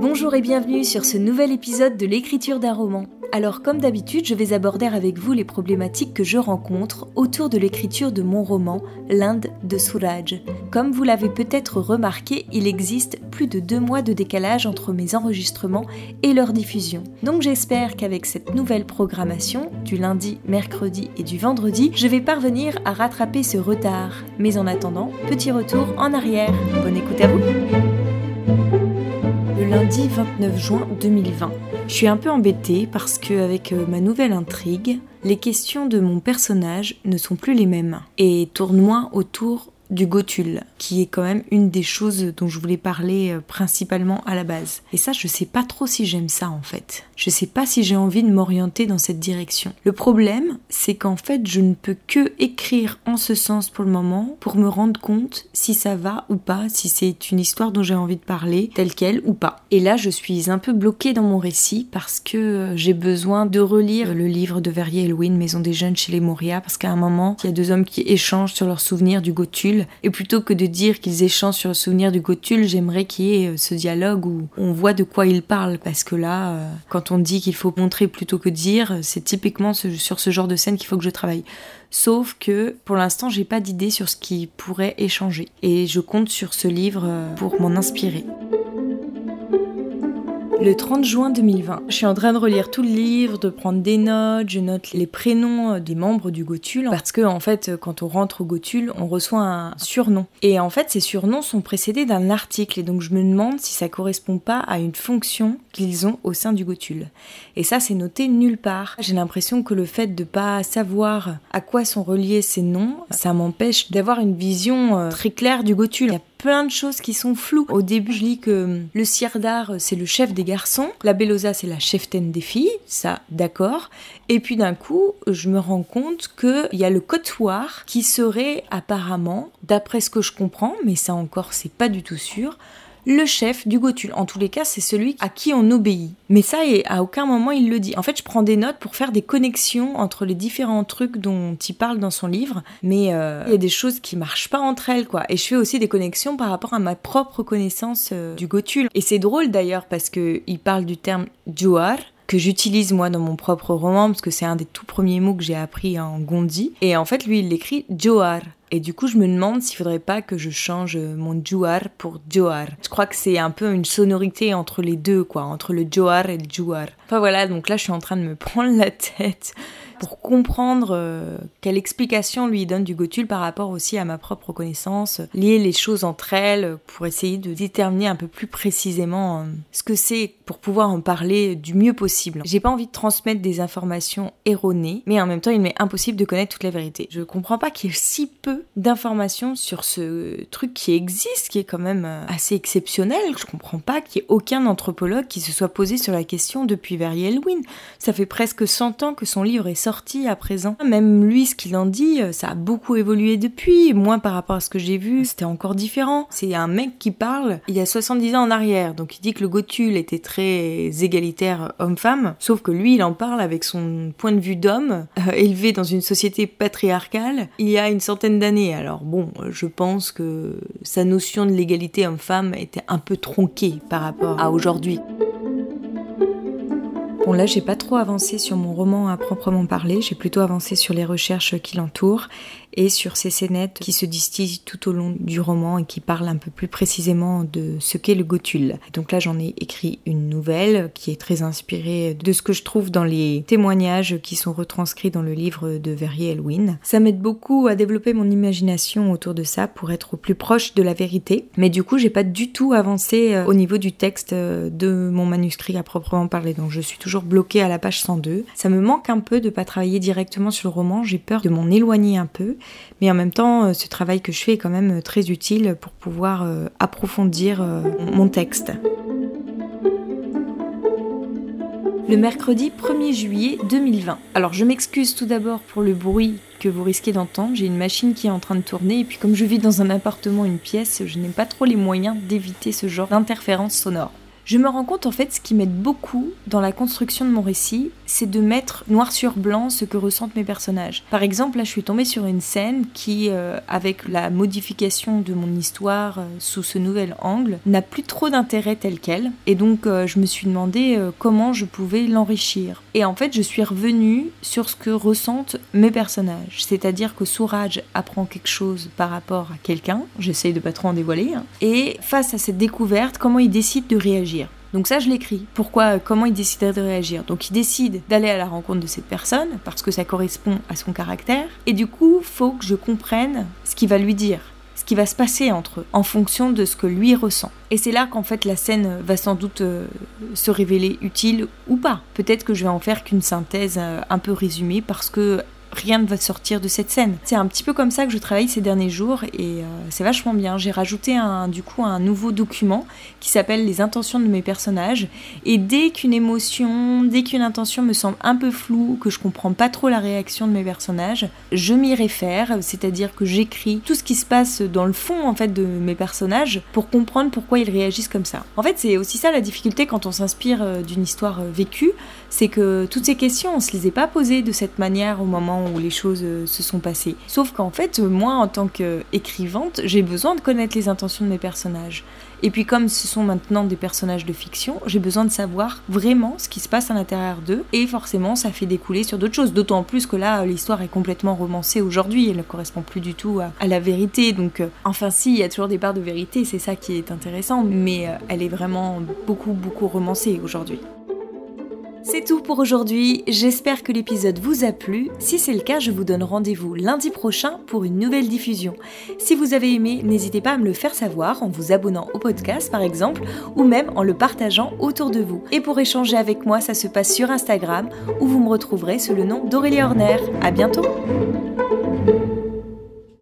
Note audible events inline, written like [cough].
Bonjour et bienvenue sur ce nouvel épisode de l'écriture d'un roman. Alors comme d'habitude, je vais aborder avec vous les problématiques que je rencontre autour de l'écriture de mon roman L'Inde de Suraj. Comme vous l'avez peut-être remarqué, il existe plus de deux mois de décalage entre mes enregistrements et leur diffusion. Donc j'espère qu'avec cette nouvelle programmation, du lundi, mercredi et du vendredi, je vais parvenir à rattraper ce retard. Mais en attendant, petit retour en arrière. Bonne écoute à vous lundi 29 juin 2020. Je suis un peu embêtée parce que avec euh, ma nouvelle intrigue, les questions de mon personnage ne sont plus les mêmes et tournent moins autour du Gotul, qui est quand même une des choses dont je voulais parler euh, principalement à la base. Et ça, je sais pas trop si j'aime ça en fait. Je sais pas si j'ai envie de m'orienter dans cette direction. Le problème, c'est qu'en fait, je ne peux que écrire en ce sens pour le moment pour me rendre compte si ça va ou pas, si c'est une histoire dont j'ai envie de parler, telle qu'elle ou pas. Et là, je suis un peu bloquée dans mon récit parce que euh, j'ai besoin de relire le livre de Verrier Elwin, Maison des jeunes chez les Moria, parce qu'à un moment, il y a deux hommes qui échangent sur leurs souvenirs du Gotul et plutôt que de dire qu'ils échangent sur le souvenir du Gotul, j'aimerais qu'il y ait euh, ce dialogue où on voit de quoi ils parlent. Parce que là, euh, quand on dit qu'il faut montrer plutôt que dire, c'est typiquement sur ce genre de scène qu'il faut que je travaille. Sauf que pour l'instant, j'ai pas d'idée sur ce qui pourrait échanger. Et je compte sur ce livre euh, pour m'en inspirer le 30 juin 2020. Je suis en train de relire tout le livre, de prendre des notes, je note les prénoms euh, des membres du Gotul parce que en fait quand on rentre au Gotul, on reçoit un surnom. Et en fait ces surnoms sont précédés d'un article et donc je me demande si ça correspond pas à une fonction qu'ils ont au sein du Gotul. Et ça c'est noté nulle part. J'ai l'impression que le fait de pas savoir à quoi sont reliés ces noms, ça m'empêche d'avoir une vision euh, très claire du Gotul plein de choses qui sont floues. Au début, je lis que le Sirdar, c'est le chef des garçons, la Belosa, c'est la cheftaine des filles, ça, d'accord. Et puis d'un coup, je me rends compte qu'il y a le Cotoir qui serait apparemment, d'après ce que je comprends, mais ça encore, c'est pas du tout sûr, le chef du Gotul. En tous les cas, c'est celui à qui on obéit. Mais ça, à aucun moment il le dit. En fait, je prends des notes pour faire des connexions entre les différents trucs dont il parle dans son livre, mais euh, il y a des choses qui marchent pas entre elles, quoi. Et je fais aussi des connexions par rapport à ma propre connaissance euh, du Gotul. Et c'est drôle d'ailleurs parce que il parle du terme Juar, que j'utilise moi dans mon propre roman parce que c'est un des tout premiers mots que j'ai appris en Gondi et en fait lui il l'écrit Johar et du coup, je me demande s'il faudrait pas que je change mon Juar pour Joar. Je crois que c'est un peu une sonorité entre les deux, quoi, entre le Joar et le Juar. Enfin voilà, donc là, je suis en train de me [laughs] prendre la tête pour comprendre euh, quelle explication lui donne du Gotul par rapport aussi à ma propre connaissance, lier les choses entre elles pour essayer de déterminer un peu plus précisément euh, ce que c'est pour pouvoir en parler du mieux possible. J'ai pas envie de transmettre des informations erronées, mais en même temps il m'est impossible de connaître toute la vérité. Je comprends pas qu'il y ait si peu d'informations sur ce truc qui existe, qui est quand même euh, assez exceptionnel. Je comprends pas qu'il y ait aucun anthropologue qui se soit posé sur la question depuis Verrier Elwin. Ça fait presque 100 ans que son livre est sorti à présent. Même lui, ce qu'il en dit, euh, ça a beaucoup évolué depuis. Moi, par rapport à ce que j'ai vu, c'était encore différent. C'est un mec qui parle il y a 70 ans en arrière. Donc il dit que le Gotul était très égalitaire homme-femme. Sauf que lui, il en parle avec son point de vue d'homme, euh, élevé dans une société patriarcale, il y a une centaine d'années. Alors bon, je pense que sa notion de l'égalité homme-femme était un peu tronquée par rapport à aujourd'hui. Bon là j'ai pas trop avancé sur mon roman à proprement parler, j'ai plutôt avancé sur les recherches qui l'entourent et sur ces scénettes qui se distillent tout au long du roman et qui parlent un peu plus précisément de ce qu'est le Gotul. Donc là j'en ai écrit une nouvelle qui est très inspirée de ce que je trouve dans les témoignages qui sont retranscrits dans le livre de Verrier Elwin. Ça m'aide beaucoup à développer mon imagination autour de ça pour être au plus proche de la vérité, mais du coup j'ai pas du tout avancé euh, au niveau du texte euh, de mon manuscrit à proprement parler, donc je suis toujours bloquée à la page 102. Ça me manque un peu de pas travailler directement sur le roman, j'ai peur de m'en éloigner un peu, mais en même temps, euh, ce travail que je fais est quand même euh, très utile pour pouvoir euh, approfondir mon texte. Le mercredi 1er juillet 2020. Alors je m'excuse tout d'abord pour le bruit que vous risquez d'entendre. J'ai une machine qui est en train de tourner et puis comme je vis dans un appartement, une pièce, je n'ai pas trop les moyens d'éviter ce genre d'interférence sonore. Je me rends compte en fait ce qui m'aide beaucoup dans la construction de mon récit, c'est de mettre noir sur blanc ce que ressentent mes personnages. Par exemple, là je suis tombée sur une scène qui, euh, avec la modification de mon histoire euh, sous ce nouvel angle, n'a plus trop d'intérêt tel quel. Et donc euh, je me suis demandé comment je pouvais l'enrichir. Et en fait je suis revenue sur ce que ressentent mes personnages. C'est-à-dire que Souraj apprend quelque chose par rapport à quelqu'un, j'essaye de pas trop en dévoiler, hein. et face à cette découverte, comment il décide de réagir. Donc ça, je l'écris. Pourquoi, comment il déciderait de réagir Donc il décide d'aller à la rencontre de cette personne parce que ça correspond à son caractère. Et du coup, faut que je comprenne ce qu'il va lui dire, ce qui va se passer entre eux, en fonction de ce que lui ressent. Et c'est là qu'en fait la scène va sans doute euh, se révéler utile ou pas. Peut-être que je vais en faire qu'une synthèse euh, un peu résumée parce que rien ne va sortir de cette scène. C'est un petit peu comme ça que je travaille ces derniers jours et euh, c'est vachement bien. J'ai rajouté un, du coup un nouveau document qui s'appelle les intentions de mes personnages et dès qu'une émotion, dès qu'une intention me semble un peu floue, que je comprends pas trop la réaction de mes personnages, je m'y réfère, c'est-à-dire que j'écris tout ce qui se passe dans le fond en fait de mes personnages pour comprendre pourquoi ils réagissent comme ça. En fait, c'est aussi ça la difficulté quand on s'inspire euh, d'une histoire euh, vécue, c'est que toutes ces questions, on se les est pas posées de cette manière au moment où les choses euh, se sont passées. Sauf qu'en fait, moi, en tant qu'écrivante, j'ai besoin de connaître les intentions de mes personnages. Et puis comme ce sont maintenant des personnages de fiction, j'ai besoin de savoir vraiment ce qui se passe à l'intérieur d'eux. Et forcément, ça fait découler sur d'autres choses. D'autant plus que là, l'histoire est complètement romancée aujourd'hui. Elle ne correspond plus du tout à, la vérité. Donc, euh, enfin si, il y a toujours des parts de vérité. C'est ça qui est intéressant. Mais euh, elle est vraiment beaucoup, beaucoup romancée aujourd'hui. C'est tout pour aujourd'hui, j'espère que l'épisode vous a plu. Si c'est le cas, je vous donne rendez-vous lundi prochain pour une nouvelle diffusion. Si vous avez aimé, n'hésitez pas à me le faire savoir en vous abonnant au podcast par exemple, ou même en le partageant autour de vous. Et pour échanger avec moi, ça se passe sur Instagram, où vous me retrouverez sous le nom d'Aurélie Horner. A bientôt